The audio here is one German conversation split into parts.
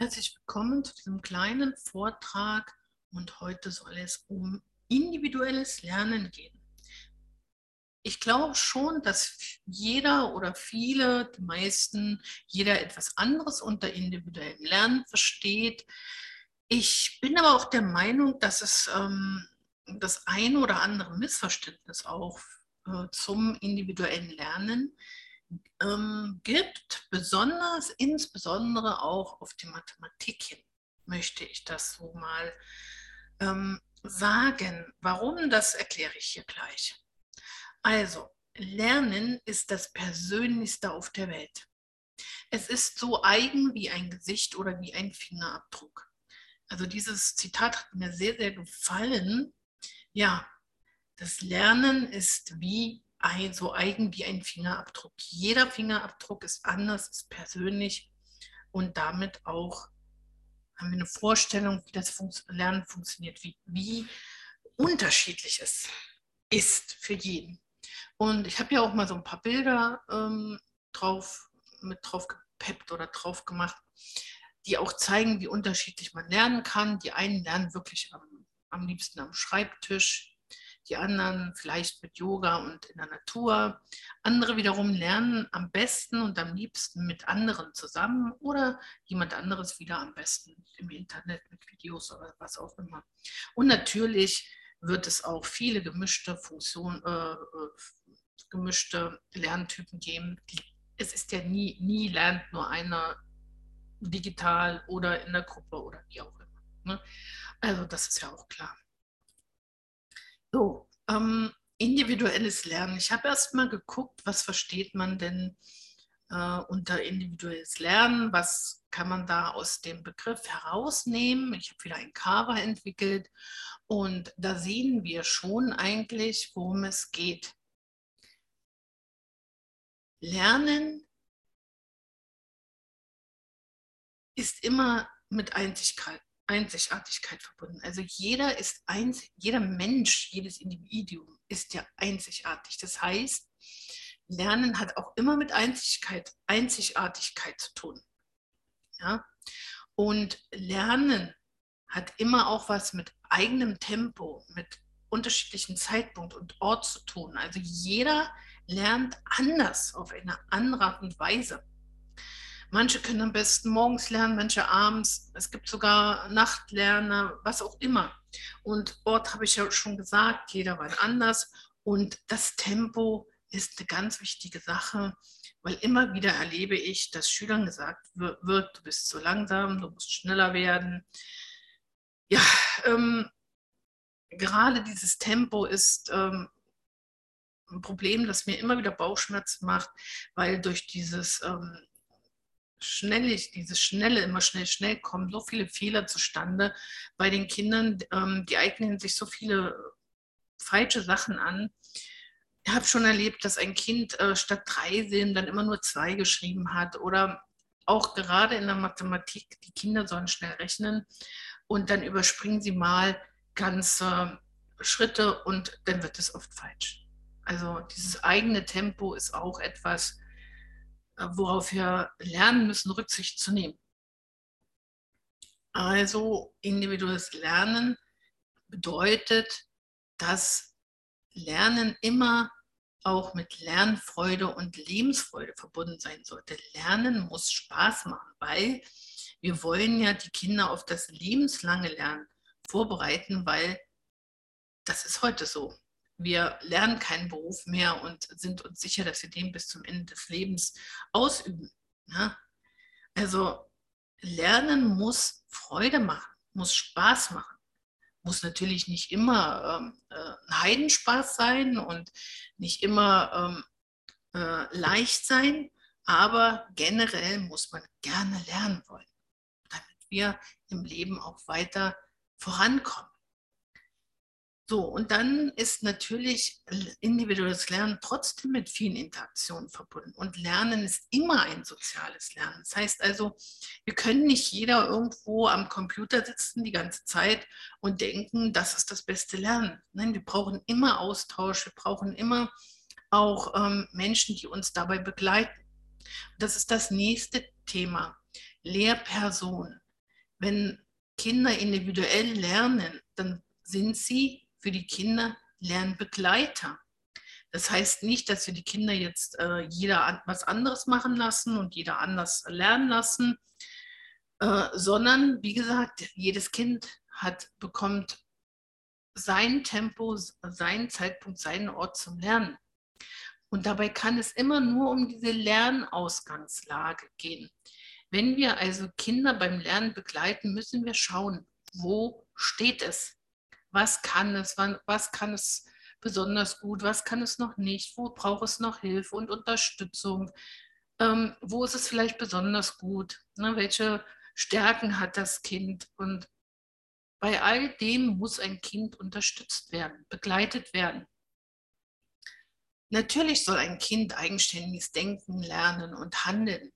Herzlich willkommen zu diesem kleinen Vortrag und heute soll es um individuelles Lernen gehen. Ich glaube schon, dass jeder oder viele, die meisten, jeder etwas anderes unter individuellem Lernen versteht. Ich bin aber auch der Meinung, dass es ähm, das eine oder andere Missverständnis auch äh, zum individuellen Lernen ähm, gibt, besonders, insbesondere auch auf die Mathematik hin, möchte ich das so mal ähm, sagen. Warum, das erkläre ich hier gleich. Also, Lernen ist das Persönlichste auf der Welt. Es ist so eigen wie ein Gesicht oder wie ein Fingerabdruck. Also dieses Zitat hat mir sehr, sehr gefallen. Ja, das Lernen ist wie ein, so eigen wie ein Fingerabdruck. Jeder Fingerabdruck ist anders, ist persönlich und damit auch haben wir eine Vorstellung, wie das Lernen funktioniert, wie, wie unterschiedlich es ist für jeden. Und ich habe ja auch mal so ein paar Bilder ähm, drauf, mit drauf gepeppt oder drauf gemacht, die auch zeigen, wie unterschiedlich man lernen kann. Die einen lernen wirklich am, am liebsten am Schreibtisch, die anderen vielleicht mit Yoga und in der Natur. Andere wiederum lernen am besten und am liebsten mit anderen zusammen oder jemand anderes wieder am besten im Internet mit Videos oder was auch immer. Und natürlich wird es auch viele gemischte Funktionen, äh, äh, gemischte Lerntypen geben. Es ist ja nie, nie lernt nur einer digital oder in der Gruppe oder wie auch immer. Ne? Also das ist ja auch klar. Ähm, individuelles Lernen. Ich habe erst mal geguckt, was versteht man denn äh, unter individuelles Lernen? Was kann man da aus dem Begriff herausnehmen? Ich habe wieder ein Cover entwickelt und da sehen wir schon eigentlich, worum es geht. Lernen ist immer mit Einzigkeit, Einzigartigkeit verbunden. Also jeder ist einzig, jeder Mensch, jedes Individuum ist ja einzigartig. Das heißt, Lernen hat auch immer mit Einzigkeit, Einzigartigkeit zu tun. Ja? Und Lernen hat immer auch was mit eigenem Tempo, mit unterschiedlichen Zeitpunkt und Ort zu tun. Also jeder lernt anders, auf eine andere Art und Weise. Manche können am besten morgens lernen, manche abends. Es gibt sogar Nachtlerner, was auch immer. Und Ort habe ich ja schon gesagt, jeder war anders. Und das Tempo ist eine ganz wichtige Sache, weil immer wieder erlebe ich, dass Schülern gesagt wird, du bist zu langsam, du musst schneller werden. Ja, ähm, gerade dieses Tempo ist ähm, ein Problem, das mir immer wieder Bauchschmerzen macht, weil durch dieses ähm, schnellig, dieses schnelle, immer schnell, schnell kommen so viele Fehler zustande bei den Kindern, ähm, die eignen sich so viele falsche Sachen an. Ich habe schon erlebt, dass ein Kind äh, statt drei Silben dann immer nur zwei geschrieben hat oder auch gerade in der Mathematik, die Kinder sollen schnell rechnen und dann überspringen sie mal ganze Schritte und dann wird es oft falsch. Also dieses eigene Tempo ist auch etwas, worauf wir lernen müssen, Rücksicht zu nehmen. Also individuelles Lernen bedeutet, dass Lernen immer auch mit Lernfreude und Lebensfreude verbunden sein sollte. Lernen muss Spaß machen, weil wir wollen ja die Kinder auf das lebenslange Lernen vorbereiten, weil das ist heute so wir lernen keinen Beruf mehr und sind uns sicher, dass wir den bis zum Ende des Lebens ausüben. Ja? Also Lernen muss Freude machen, muss Spaß machen, muss natürlich nicht immer ähm, äh, Heidenspaß sein und nicht immer ähm, äh, leicht sein, aber generell muss man gerne lernen wollen, damit wir im Leben auch weiter vorankommen. So, und dann ist natürlich individuelles Lernen trotzdem mit vielen Interaktionen verbunden. Und Lernen ist immer ein soziales Lernen. Das heißt also, wir können nicht jeder irgendwo am Computer sitzen die ganze Zeit und denken, das ist das beste Lernen. Nein, wir brauchen immer Austausch, wir brauchen immer auch ähm, Menschen, die uns dabei begleiten. Das ist das nächste Thema. Lehrpersonen. wenn Kinder individuell lernen, dann sind sie für die Kinder Lernbegleiter. Das heißt nicht, dass wir die Kinder jetzt äh, jeder was anderes machen lassen und jeder anders lernen lassen, äh, sondern wie gesagt, jedes Kind hat, bekommt sein Tempo, seinen Zeitpunkt, seinen Ort zum Lernen. Und dabei kann es immer nur um diese Lernausgangslage gehen. Wenn wir also Kinder beim Lernen begleiten, müssen wir schauen, wo steht es? Was kann es? Was kann es besonders gut? Was kann es noch nicht? Wo braucht es noch Hilfe und Unterstützung? Ähm, wo ist es vielleicht besonders gut? Ne, welche Stärken hat das Kind? Und bei all dem muss ein Kind unterstützt werden, begleitet werden. Natürlich soll ein Kind eigenständiges Denken lernen und handeln,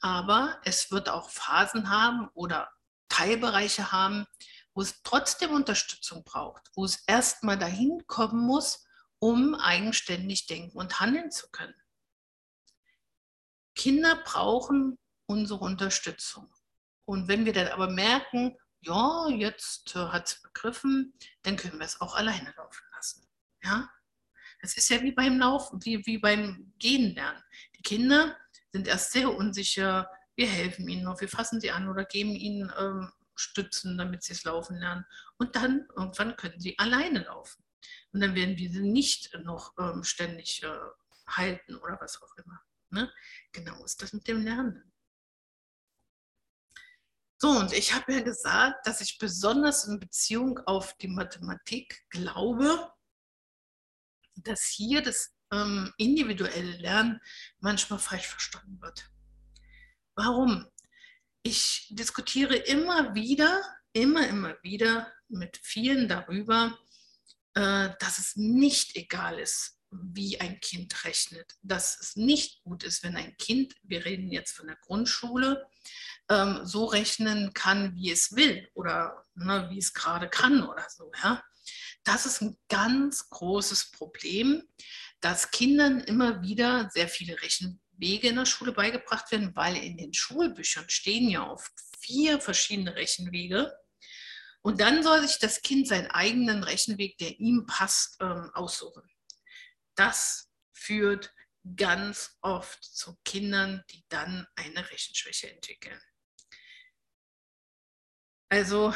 aber es wird auch Phasen haben oder Teilbereiche haben, wo es trotzdem Unterstützung braucht, wo es erstmal dahin kommen muss, um eigenständig denken und handeln zu können. Kinder brauchen unsere Unterstützung. Und wenn wir dann aber merken, ja, jetzt äh, hat es begriffen, dann können wir es auch alleine laufen lassen. Ja? Das ist ja wie beim Laufen, wie, wie beim Gehen lernen. Die Kinder sind erst sehr unsicher, wir helfen ihnen noch, wir fassen sie an oder geben ihnen ähm, Stützen, damit sie es laufen lernen. Und dann irgendwann können sie alleine laufen. Und dann werden wir sie nicht noch ähm, ständig äh, halten oder was auch immer. Ne? Genau ist das mit dem Lernen. So, und ich habe ja gesagt, dass ich besonders in Beziehung auf die Mathematik glaube, dass hier das ähm, individuelle Lernen manchmal falsch verstanden wird. Warum? Ich diskutiere immer wieder, immer, immer wieder mit vielen darüber, äh, dass es nicht egal ist, wie ein Kind rechnet. Dass es nicht gut ist, wenn ein Kind, wir reden jetzt von der Grundschule, ähm, so rechnen kann, wie es will oder ne, wie es gerade kann oder so. Ja? Das ist ein ganz großes Problem, dass Kindern immer wieder sehr viele Rechenwege in der Schule beigebracht werden, weil in den Schulbüchern stehen ja oft vier verschiedene Rechenwege. Und dann soll sich das Kind seinen eigenen Rechenweg, der ihm passt, ähm, aussuchen. Das führt ganz oft zu Kindern, die dann eine Rechenschwäche entwickeln. Also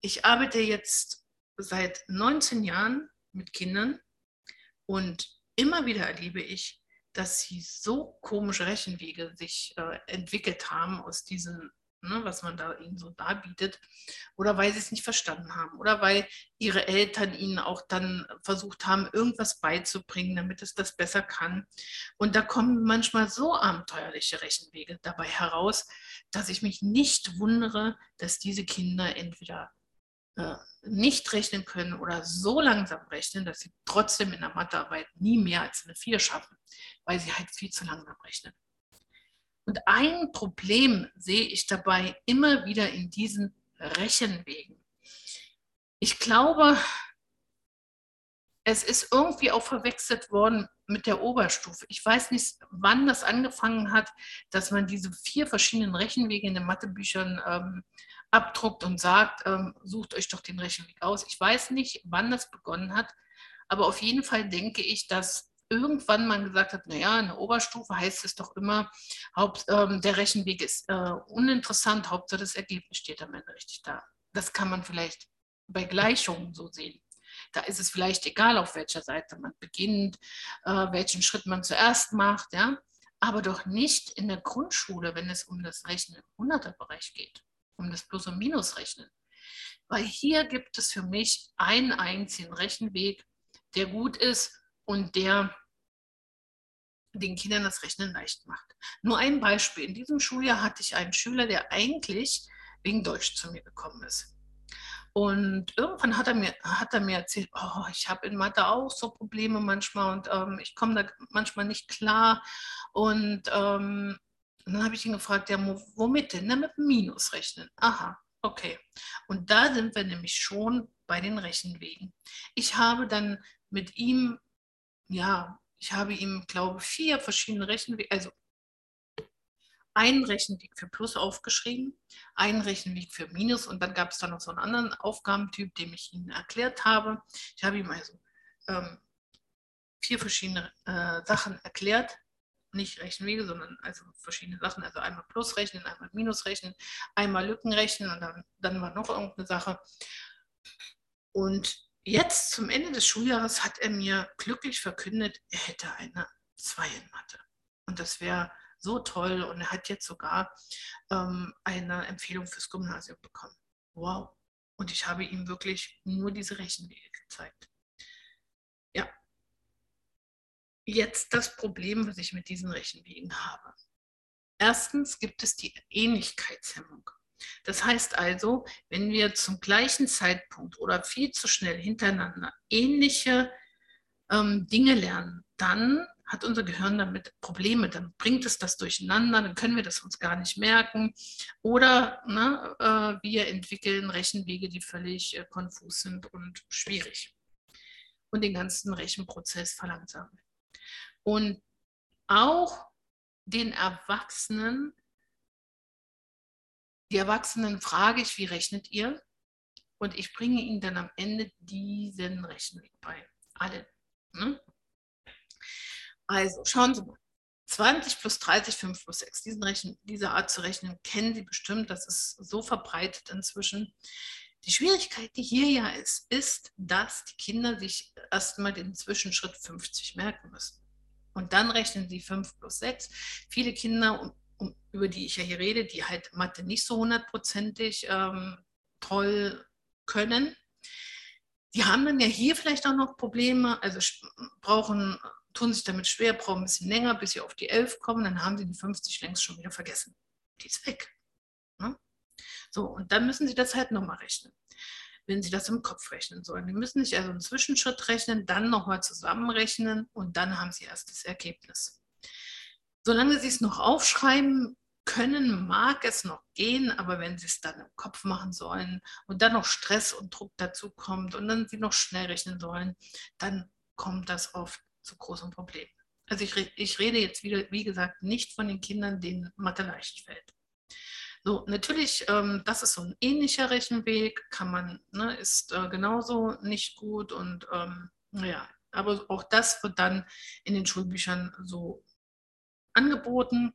ich arbeite jetzt seit 19 Jahren mit Kindern und immer wieder erlebe ich, dass sie so komische Rechenwege sich äh, entwickelt haben aus diesen ne, was man da ihnen so darbietet, oder weil sie es nicht verstanden haben oder weil ihre Eltern ihnen auch dann versucht haben, irgendwas beizubringen, damit es das besser kann. Und da kommen manchmal so abenteuerliche Rechenwege dabei heraus, dass ich mich nicht wundere, dass diese Kinder entweder äh, nicht rechnen können oder so langsam rechnen, dass sie trotzdem in der Mathearbeit nie mehr als eine 4 schaffen, weil sie halt viel zu langsam rechnen. Und ein Problem sehe ich dabei immer wieder in diesen Rechenwegen. Ich glaube, es ist irgendwie auch verwechselt worden mit der Oberstufe. Ich weiß nicht, wann das angefangen hat, dass man diese vier verschiedenen Rechenwege in den Mathebüchern ähm, abdruckt und sagt, ähm, sucht euch doch den Rechenweg aus. Ich weiß nicht, wann das begonnen hat, aber auf jeden Fall denke ich, dass irgendwann man gesagt hat, naja, in der Oberstufe heißt es doch immer, Haupt, ähm, der Rechenweg ist äh, uninteressant, Hauptsache das Ergebnis steht am Ende richtig da. Das kann man vielleicht bei Gleichungen so sehen. Da ist es vielleicht egal, auf welcher Seite man beginnt, äh, welchen Schritt man zuerst macht, ja. Aber doch nicht in der Grundschule, wenn es um das Rechnen im Hunderterbereich geht, um das Plus- und Minusrechnen. Weil hier gibt es für mich einen einzigen Rechenweg, der gut ist und der den Kindern das Rechnen leicht macht. Nur ein Beispiel. In diesem Schuljahr hatte ich einen Schüler, der eigentlich wegen Deutsch zu mir gekommen ist. Und irgendwann hat er mir, hat er mir erzählt, oh, ich habe in Mathe auch so Probleme manchmal und ähm, ich komme da manchmal nicht klar. Und, ähm, und dann habe ich ihn gefragt, ja, womit denn? Na, mit Minus rechnen. Aha, okay. Und da sind wir nämlich schon bei den Rechenwegen. Ich habe dann mit ihm ja, ich habe ihm, glaube ich, vier verschiedene Rechenwege, also einen Rechenweg für Plus aufgeschrieben, einen Rechenweg für Minus und dann gab es da noch so einen anderen Aufgabentyp, den ich Ihnen erklärt habe. Ich habe ihm also ähm, vier verschiedene äh, Sachen erklärt, nicht Rechenwege, sondern also verschiedene Sachen, also einmal Plus rechnen, einmal Minus rechnen, einmal Lücken rechnen und dann, dann war noch irgendeine Sache. Und jetzt zum Ende des Schuljahres hat er mir glücklich verkündet, er hätte eine 2 in Mathe. Und das wäre so toll und er hat jetzt sogar ähm, eine Empfehlung fürs Gymnasium bekommen. Wow. Und ich habe ihm wirklich nur diese Rechenwege gezeigt. Ja. Jetzt das Problem, was ich mit diesen Rechenwegen habe. Erstens gibt es die Ähnlichkeitshemmung. Das heißt also, wenn wir zum gleichen Zeitpunkt oder viel zu schnell hintereinander ähnliche ähm, Dinge lernen, dann hat unser Gehirn damit Probleme, dann bringt es das durcheinander, dann können wir das uns gar nicht merken. Oder ne, äh, wir entwickeln Rechenwege, die völlig äh, konfus sind und schwierig und den ganzen Rechenprozess verlangsamen. Und auch den Erwachsenen, die Erwachsenen frage ich, wie rechnet ihr? Und ich bringe ihnen dann am Ende diesen Rechenweg bei. Alle. Ne? Also schauen Sie mal. 20 plus 30, 5 plus 6. Diesen Rechen, diese Art zu rechnen kennen Sie bestimmt. Das ist so verbreitet inzwischen. Die Schwierigkeit, die hier ja ist, ist, dass die Kinder sich erstmal den Zwischenschritt 50 merken müssen. Und dann rechnen sie 5 plus 6. Viele Kinder, um, um, über die ich ja hier rede, die halt Mathe nicht so hundertprozentig ähm, toll können, die haben dann ja hier vielleicht auch noch Probleme, also brauchen tun sich damit schwer, brauchen ein bisschen länger, bis sie auf die 11 kommen, dann haben sie die 50 längst schon wieder vergessen. Die ist weg. So, und dann müssen sie das halt nochmal rechnen, wenn sie das im Kopf rechnen sollen. Die müssen sich also einen Zwischenschritt rechnen, dann nochmal zusammenrechnen und dann haben sie erst das Ergebnis. Solange sie es noch aufschreiben können, mag es noch gehen, aber wenn sie es dann im Kopf machen sollen und dann noch Stress und Druck dazu kommt und dann sie noch schnell rechnen sollen, dann kommt das oft zu großen Problemen. Also ich, ich rede jetzt wieder, wie gesagt, nicht von den Kindern, denen Mathe leicht fällt. So, natürlich, ähm, das ist so ein ähnlicher Rechenweg, kann man, ne, ist äh, genauso nicht gut und ähm, ja, aber auch das wird dann in den Schulbüchern so angeboten.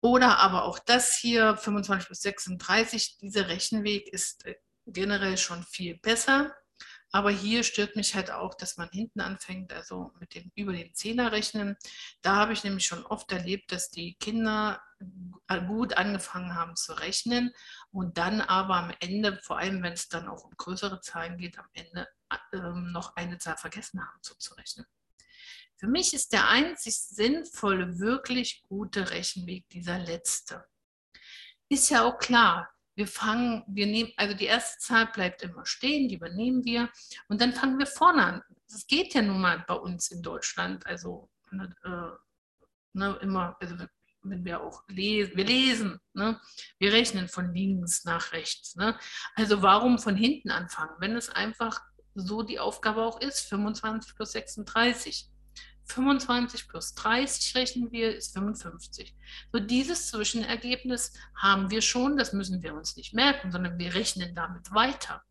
Oder aber auch das hier, 25 bis 36, dieser Rechenweg ist äh, generell schon viel besser. Aber hier stört mich halt auch, dass man hinten anfängt, also mit dem über den Zehner rechnen. Da habe ich nämlich schon oft erlebt, dass die Kinder gut angefangen haben zu rechnen und dann aber am Ende, vor allem wenn es dann auch um größere Zahlen geht, am Ende äh, noch eine Zahl vergessen haben zuzurechnen. Für mich ist der einzig sinnvolle, wirklich gute Rechenweg dieser letzte. Ist ja auch klar, wir fangen, wir nehmen, also die erste Zahl bleibt immer stehen, die übernehmen wir und dann fangen wir vorne an. Das geht ja nun mal bei uns in Deutschland, also ne, äh, ne, immer, also wenn wir auch lesen, wir lesen, ne, wir rechnen von links nach rechts. Ne? Also warum von hinten anfangen, wenn es einfach so die Aufgabe auch ist, 25 plus 36. 25 plus 30 rechnen wir, ist 55. So dieses Zwischenergebnis haben wir schon, das müssen wir uns nicht merken, sondern wir rechnen damit weiter.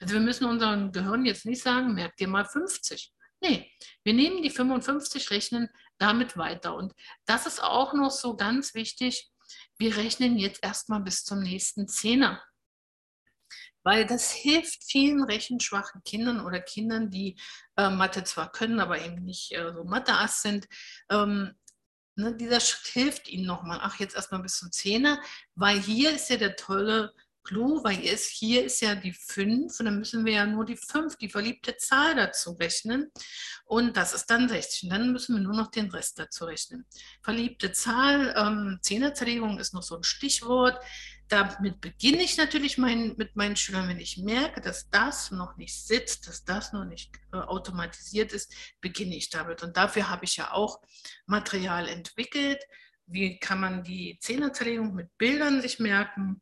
Also wir müssen unserem Gehirn jetzt nicht sagen, merkt dir mal 50. Nee, wir nehmen die 55, rechnen damit weiter. Und das ist auch noch so ganz wichtig. Wir rechnen jetzt erstmal bis zum nächsten Zehner weil das hilft vielen rechenschwachen Kindern oder Kindern, die äh, Mathe zwar können, aber eben nicht äh, so Mathe-Ass sind. Ähm, ne, dieser Schritt hilft ihnen nochmal. Ach, jetzt erstmal bis zum Zehner, weil hier ist ja der tolle Clou, weil hier ist, hier ist ja die 5 und dann müssen wir ja nur die 5, die verliebte Zahl dazu rechnen und das ist dann 60 und dann müssen wir nur noch den Rest dazu rechnen. Verliebte Zahl, ähm, Zehnerzerlegung ist noch so ein Stichwort, damit beginne ich natürlich mein, mit meinen Schülern, wenn ich merke, dass das noch nicht sitzt, dass das noch nicht äh, automatisiert ist, beginne ich damit. Und dafür habe ich ja auch Material entwickelt. Wie kann man die Zehnerzerlegung mit Bildern sich merken?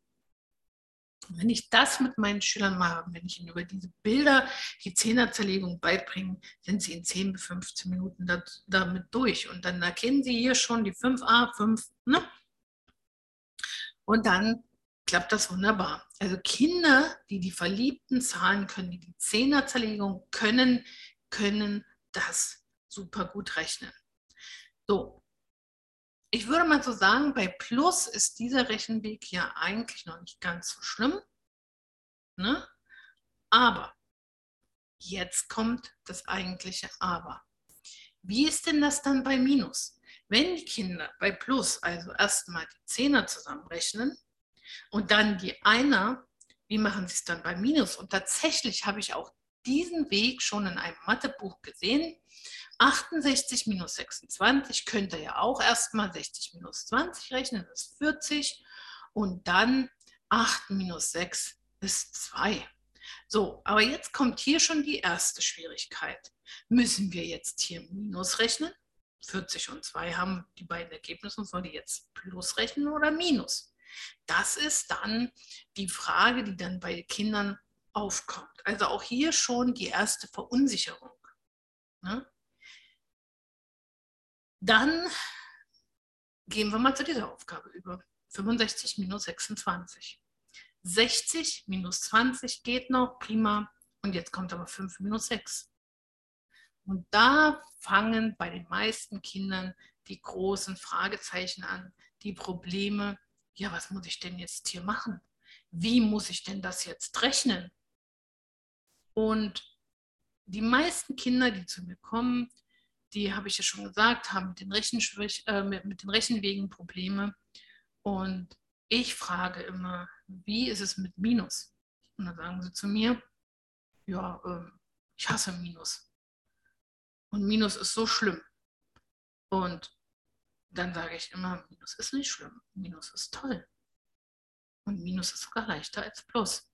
Wenn ich das mit meinen Schülern mache, wenn ich ihnen über diese Bilder die Zehnerzerlegung beibringe, sind sie in 10 bis 15 Minuten damit durch. Und dann erkennen sie hier schon die 5a, 5, ne? Und dann klappt das wunderbar. Also Kinder, die die verliebten Zahlen können, die die Zehnerzerlegung können, können das super gut rechnen. So, ich würde mal so sagen, bei Plus ist dieser Rechenweg ja eigentlich noch nicht ganz so schlimm. Ne? Aber jetzt kommt das eigentliche Aber. Wie ist denn das dann bei Minus? Wenn die Kinder bei Plus also erstmal die Zehner zusammenrechnen und dann die Einer, wie machen sie es dann bei Minus? Und tatsächlich habe ich auch diesen Weg schon in einem Mathebuch gesehen. 68 minus 26 könnte ja auch erstmal 60 minus 20 rechnen, das ist 40. Und dann 8 minus 6 ist 2. So, aber jetzt kommt hier schon die erste Schwierigkeit. Müssen wir jetzt hier Minus rechnen? 40 und 2 haben die beiden Ergebnisse und soll die jetzt Plus rechnen oder Minus? Das ist dann die Frage, die dann bei Kindern aufkommt. Also auch hier schon die erste Verunsicherung. Ne? Dann gehen wir mal zu dieser Aufgabe über. 65 minus 26. 60 minus 20 geht noch, prima. Und jetzt kommt aber 5 minus 6. Und da fangen bei den meisten Kindern die großen Fragezeichen an, die Probleme. Ja, was muss ich denn jetzt hier machen? Wie muss ich denn das jetzt rechnen? Und die meisten Kinder, die zu mir kommen, die habe ich ja schon gesagt, haben mit den, äh, mit, mit den Rechenwegen Probleme. Und ich frage immer, wie ist es mit Minus? Und dann sagen sie zu mir, ja, äh, ich hasse Minus. Und Minus ist so schlimm. Und dann sage ich immer, Minus ist nicht schlimm, Minus ist toll. Und Minus ist sogar leichter als Plus.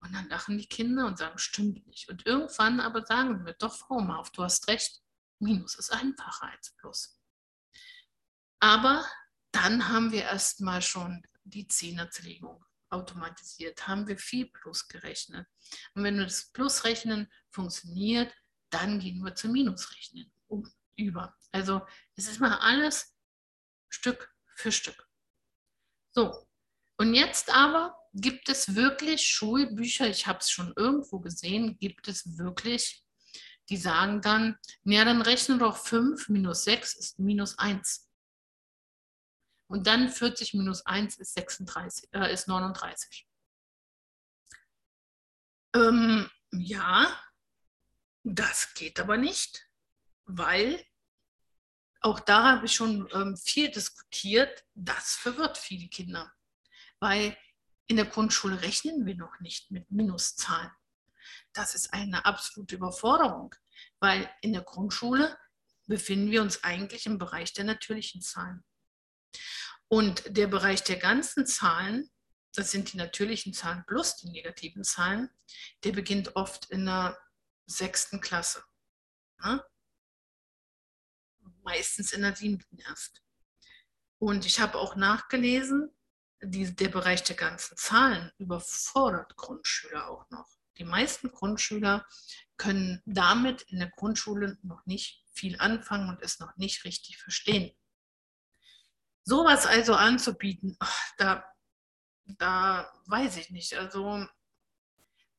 Und dann lachen die Kinder und sagen, stimmt nicht. Und irgendwann aber sagen wir, doch, Frau Mauf, du hast recht, Minus ist einfacher als Plus. Aber dann haben wir erstmal schon die Zehnerzerlegung automatisiert, haben wir viel Plus gerechnet. Und wenn das Plus rechnen funktioniert, dann gehen wir zum Minus rechnen um, über. Also es ist mal alles Stück für Stück. So, und jetzt aber gibt es wirklich Schulbücher, ich habe es schon irgendwo gesehen, gibt es wirklich, die sagen dann, ja, dann rechne doch 5 minus 6 ist minus 1. Und dann 40 minus 1 ist, 36, äh, ist 39. Ähm, ja, das geht aber nicht, weil auch da habe ich schon ähm, viel diskutiert, das verwirrt viele Kinder. Weil in der Grundschule rechnen wir noch nicht mit Minuszahlen. Das ist eine absolute Überforderung, weil in der Grundschule befinden wir uns eigentlich im Bereich der natürlichen Zahlen. Und der Bereich der ganzen Zahlen, das sind die natürlichen Zahlen plus die negativen Zahlen, der beginnt oft in der sechsten Klasse. Meistens in der siebten erst. Und ich habe auch nachgelesen, die, der Bereich der ganzen Zahlen überfordert Grundschüler auch noch. Die meisten Grundschüler können damit in der Grundschule noch nicht viel anfangen und es noch nicht richtig verstehen. Sowas also anzubieten, da, da weiß ich nicht. Also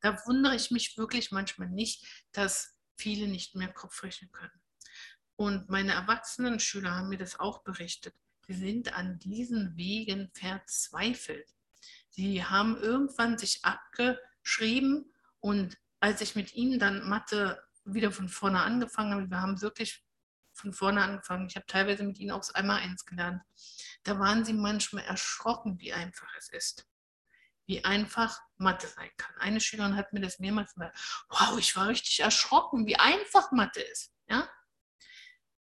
da wundere ich mich wirklich manchmal nicht, dass viele nicht mehr Kopf rechnen können. Und meine erwachsenen Schüler haben mir das auch berichtet sind an diesen Wegen verzweifelt. Sie haben irgendwann sich abgeschrieben und als ich mit ihnen dann Mathe wieder von vorne angefangen habe, wir haben wirklich von vorne angefangen, ich habe teilweise mit ihnen auch das einmal eins gelernt, da waren sie manchmal erschrocken, wie einfach es ist. Wie einfach Mathe sein kann. Eine Schülerin hat mir das mehrmals gesagt, wow, ich war richtig erschrocken, wie einfach Mathe ist. Ja?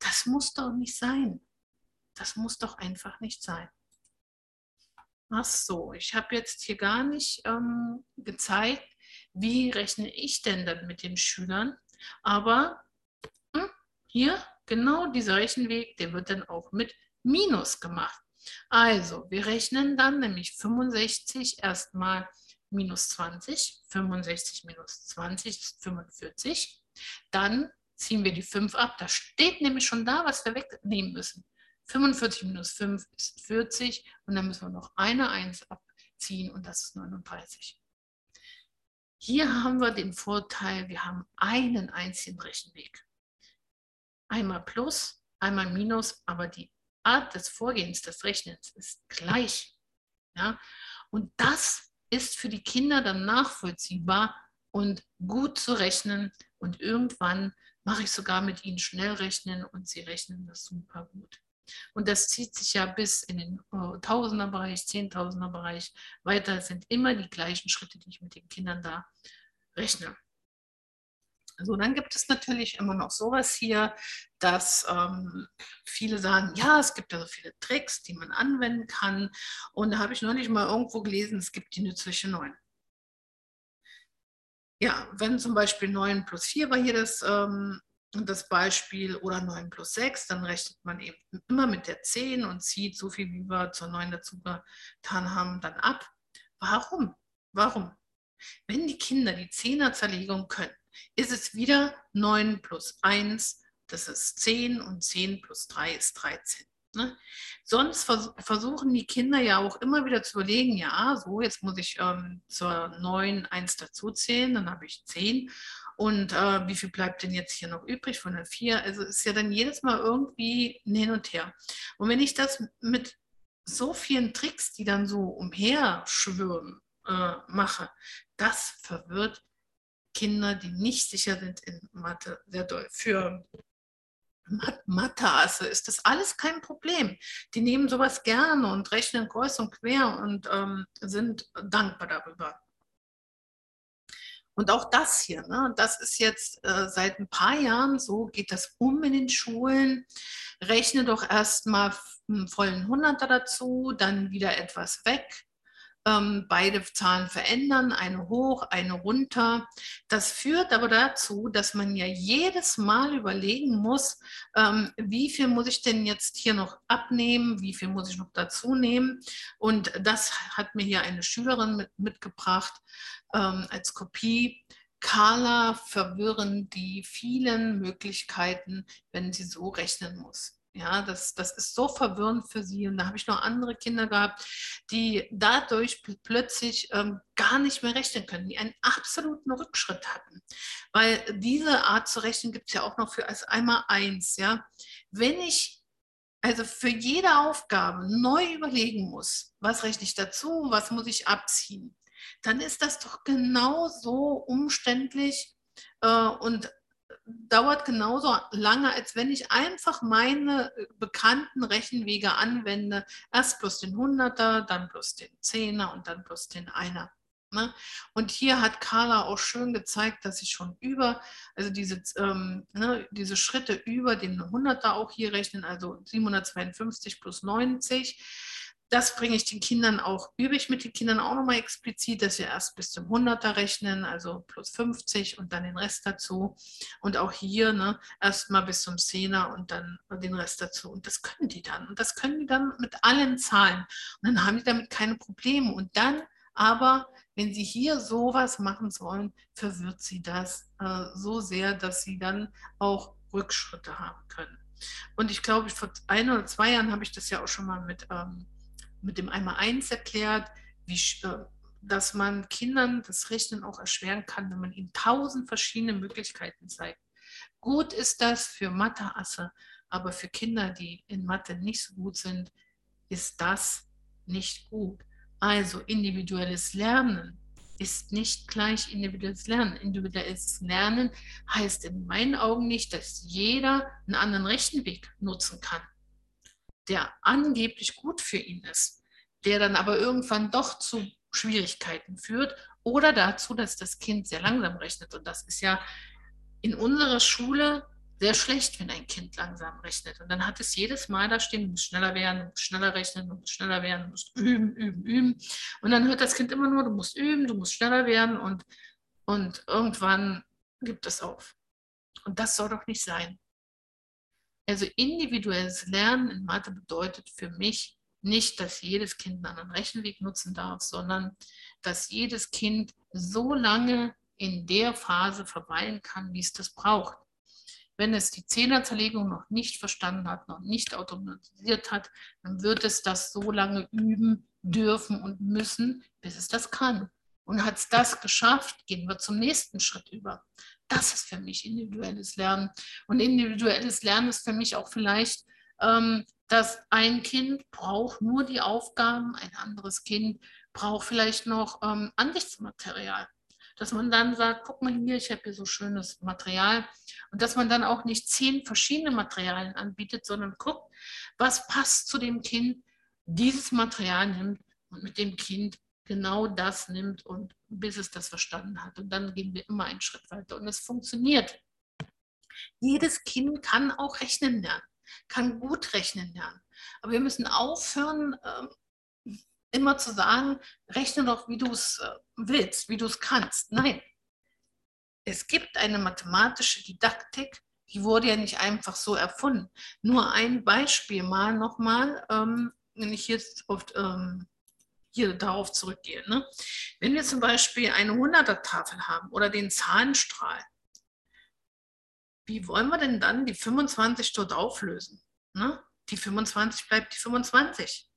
Das muss doch nicht sein. Das muss doch einfach nicht sein. Ach so, ich habe jetzt hier gar nicht ähm, gezeigt, wie rechne ich denn dann mit den Schülern. Aber hm, hier, genau dieser Rechenweg, der wird dann auch mit Minus gemacht. Also, wir rechnen dann nämlich 65 erstmal minus 20. 65 minus 20 ist 45. Dann ziehen wir die 5 ab. Da steht nämlich schon da, was wir wegnehmen müssen. 45 minus 5 ist 40 und dann müssen wir noch eine 1 abziehen und das ist 39. Hier haben wir den Vorteil, wir haben einen einzigen Rechenweg. Einmal plus, einmal minus, aber die Art des Vorgehens, des Rechnens ist gleich. Ja? Und das ist für die Kinder dann nachvollziehbar und gut zu rechnen. Und irgendwann mache ich sogar mit ihnen schnell rechnen und sie rechnen das super gut. Und das zieht sich ja bis in den äh, Tausenderbereich, Zehntausender-Bereich weiter. Es sind immer die gleichen Schritte, die ich mit den Kindern da rechne. So, dann gibt es natürlich immer noch sowas hier, dass ähm, viele sagen, ja, es gibt ja so viele Tricks, die man anwenden kann. Und da habe ich neulich mal irgendwo gelesen, es gibt die nützliche 9. Ja, wenn zum Beispiel 9 plus 4 war hier das, ähm, das Beispiel oder 9 plus 6, dann rechnet man eben immer mit der 10 und zieht so viel, wie wir zur 9 dazu getan haben, dann ab. Warum? Warum? Wenn die Kinder die Zehnerzerlegung können, ist es wieder 9 plus 1, das ist 10 und 10 plus 3 ist 13. Ne? Sonst vers versuchen die Kinder ja auch immer wieder zu überlegen, ja, so, jetzt muss ich ähm, zur 9 1 dazuzählen, dann habe ich 10. Und äh, wie viel bleibt denn jetzt hier noch übrig von der 4? Also ist ja dann jedes Mal irgendwie hin und her. Und wenn ich das mit so vielen Tricks, die dann so umherschwirren, äh, mache, das verwirrt Kinder, die nicht sicher sind in Mathe, sehr doll. Für Mathe-Asse ist das alles kein Problem. Die nehmen sowas gerne und rechnen kreuz und quer und ähm, sind dankbar darüber. Und auch das hier, ne, das ist jetzt äh, seit ein paar Jahren so, geht das um in den Schulen. Rechne doch erstmal einen vollen Hunderter dazu, dann wieder etwas weg ähm, beide Zahlen verändern, eine hoch, eine runter. Das führt aber dazu, dass man ja jedes Mal überlegen muss, ähm, wie viel muss ich denn jetzt hier noch abnehmen, wie viel muss ich noch dazu nehmen. Und das hat mir hier eine Schülerin mit, mitgebracht ähm, als Kopie. Carla verwirren die vielen Möglichkeiten, wenn sie so rechnen muss. Ja, das, das ist so verwirrend für sie. Und da habe ich noch andere Kinder gehabt, die dadurch plötzlich ähm, gar nicht mehr rechnen können, die einen absoluten Rückschritt hatten. Weil diese Art zu rechnen gibt es ja auch noch für als einmal eins. Ja? Wenn ich also für jede Aufgabe neu überlegen muss, was rechne ich dazu, was muss ich abziehen, dann ist das doch genauso umständlich äh, und dauert genauso lange, als wenn ich einfach meine äh, bekannten Rechenwege anwende. Erst plus den Hunderter, dann plus den Zehner und dann plus den Einer. Ne? Und hier hat Carla auch schön gezeigt, dass ich schon über, also diese, ähm, ne, diese Schritte über den Hunderter auch hier rechnen, also 752 plus 90 das bringe ich den Kindern auch, übe ich mit den Kindern auch nochmal explizit, dass wir erst bis zum 100er rechnen, also plus 50 und dann den Rest dazu. Und auch hier ne, erstmal bis zum 10er und dann den Rest dazu. Und das können die dann. Und das können die dann mit allen Zahlen. Und dann haben die damit keine Probleme. Und dann aber, wenn sie hier sowas machen sollen, verwirrt sie das äh, so sehr, dass sie dann auch Rückschritte haben können. Und ich glaube, vor ein oder zwei Jahren habe ich das ja auch schon mal mit ähm, mit dem Einmal-Eins erklärt, wie, äh, dass man Kindern das Rechnen auch erschweren kann, wenn man ihnen tausend verschiedene Möglichkeiten zeigt. Gut ist das für Mathe-Asse, aber für Kinder, die in Mathe nicht so gut sind, ist das nicht gut. Also individuelles Lernen ist nicht gleich individuelles Lernen. Individuelles Lernen heißt in meinen Augen nicht, dass jeder einen anderen Rechenweg nutzen kann der angeblich gut für ihn ist, der dann aber irgendwann doch zu Schwierigkeiten führt oder dazu, dass das Kind sehr langsam rechnet. Und das ist ja in unserer Schule sehr schlecht, wenn ein Kind langsam rechnet. Und dann hat es jedes Mal da stehen, du musst schneller werden, du musst schneller rechnen, du musst schneller werden, du musst üben, üben, üben. Und dann hört das Kind immer nur, du musst üben, du musst schneller werden und, und irgendwann gibt es auf. Und das soll doch nicht sein. Also individuelles Lernen in Mathe bedeutet für mich nicht, dass jedes Kind einen anderen Rechenweg nutzen darf, sondern dass jedes Kind so lange in der Phase verweilen kann, wie es das braucht. wenn es die Zehnerzerlegung noch nicht verstanden hat, noch nicht automatisiert hat, dann wird es das so lange üben dürfen und müssen, bis es das kann. Und hat es das geschafft, gehen wir zum nächsten Schritt über. Das ist für mich individuelles Lernen. Und individuelles Lernen ist für mich auch vielleicht, ähm, dass ein Kind braucht nur die Aufgaben, ein anderes Kind braucht vielleicht noch ähm, Ansichtsmaterial dass man dann sagt, guck mal hier, ich habe hier so schönes Material und dass man dann auch nicht zehn verschiedene Materialien anbietet, sondern guckt, was passt zu dem Kind, dieses Material nimmt und mit dem Kind genau das nimmt und bis es das verstanden hat. Und dann gehen wir immer einen Schritt weiter und es funktioniert. Jedes Kind kann auch rechnen lernen, kann gut rechnen lernen. Aber wir müssen aufhören, ähm, immer zu sagen, rechne doch, wie du es äh, willst, wie du es kannst. Nein, es gibt eine mathematische Didaktik, die wurde ja nicht einfach so erfunden. Nur ein Beispiel mal nochmal, ähm, wenn ich jetzt oft hier darauf zurückgehe. Ne? Wenn wir zum Beispiel eine 100er-Tafel haben oder den Zahlenstrahl, wie wollen wir denn dann die 25 dort auflösen? Ne? Die 25 bleibt die 25.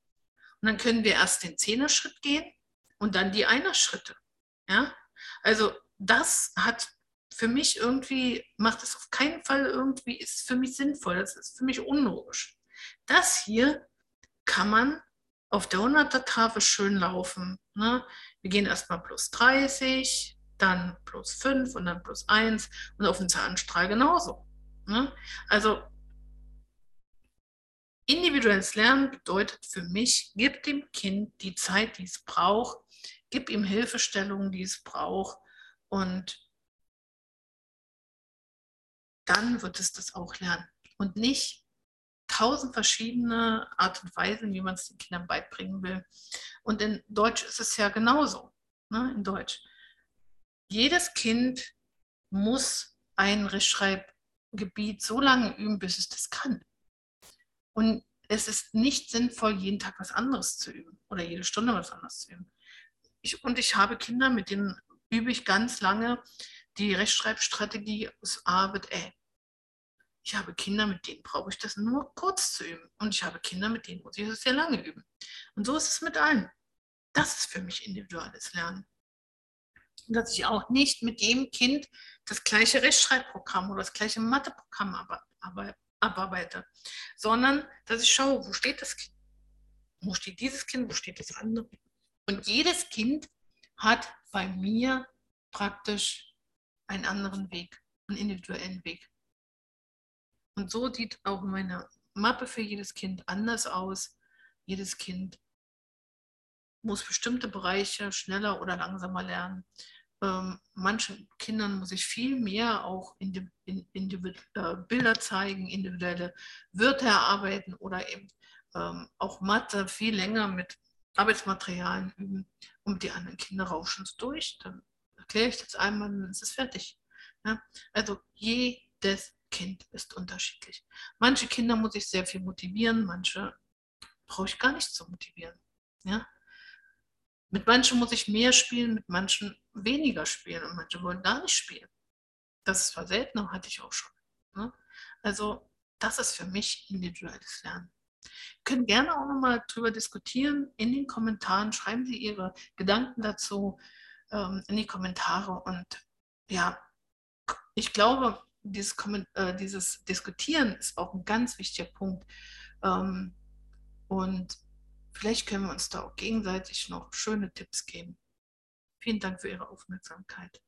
Und dann können wir erst den Zehnerschritt gehen und dann die Einerschritte. Ja? Also das hat für mich irgendwie, macht es auf keinen Fall irgendwie, ist für mich sinnvoll, das ist für mich unlogisch. Das hier kann man auf der 100er Tafel schön laufen. Ne? Wir gehen erstmal plus 30, dann plus 5 und dann plus 1 und auf den Zahnstrahl genauso. Ne? Also Individuelles Lernen bedeutet für mich, gib dem Kind die Zeit, die es braucht, gib ihm Hilfestellungen, die es braucht und dann wird es das auch lernen. Und nicht tausend verschiedene Art und Weisen, wie man es den Kindern beibringen will. Und in Deutsch ist es ja genauso. Ne? In Deutsch. Jedes Kind muss ein Rechtschreibgebiet so lange üben, bis es das kann. Und es ist nicht sinnvoll, jeden Tag was anderes zu üben oder jede Stunde was anderes zu üben. Ich, und ich habe Kinder, mit denen übe ich ganz lange die Rechtschreibstrategie aus A wird Ä. Ich habe Kinder, mit denen brauche ich das nur kurz zu üben. Und ich habe Kinder, mit denen muss ich das sehr lange üben. Und so ist es mit allen. Das ist für mich individuelles Lernen. Und dass ich auch nicht mit jedem Kind das gleiche Rechtschreibprogramm oder das gleiche Matheprogramm abarbeite, sondern dass ich schaue, wo steht das Kind? Wo steht dieses Kind? Wo steht das andere? Und jedes Kind hat bei mir praktisch einen anderen Weg, einen individuellen Weg. Und so sieht auch meine Mappe für jedes Kind anders aus. Jedes Kind muss bestimmte Bereiche schneller oder langsamer lernen ähm, manchen Kindern muss ich viel mehr auch in, in, in äh, Bilder zeigen, individuelle Wörter erarbeiten oder eben ähm, auch Mathe viel länger mit Arbeitsmaterialien üben und die anderen Kinder rauschen es durch. Dann erkläre ich das einmal, dann ist es fertig. Ja? Also jedes Kind ist unterschiedlich. Manche Kinder muss ich sehr viel motivieren, manche brauche ich gar nicht zu motivieren. Ja? Mit manchen muss ich mehr spielen, mit manchen weniger spielen und manche wollen gar nicht spielen. Das ist zwar seltener, hatte ich auch schon. Ne? Also das ist für mich individuelles Lernen. Wir können gerne auch nochmal drüber diskutieren in den Kommentaren. Schreiben Sie Ihre Gedanken dazu ähm, in die Kommentare. Und ja, ich glaube, dieses, äh, dieses Diskutieren ist auch ein ganz wichtiger Punkt. Ähm, und Vielleicht können wir uns da auch gegenseitig noch schöne Tipps geben. Vielen Dank für Ihre Aufmerksamkeit.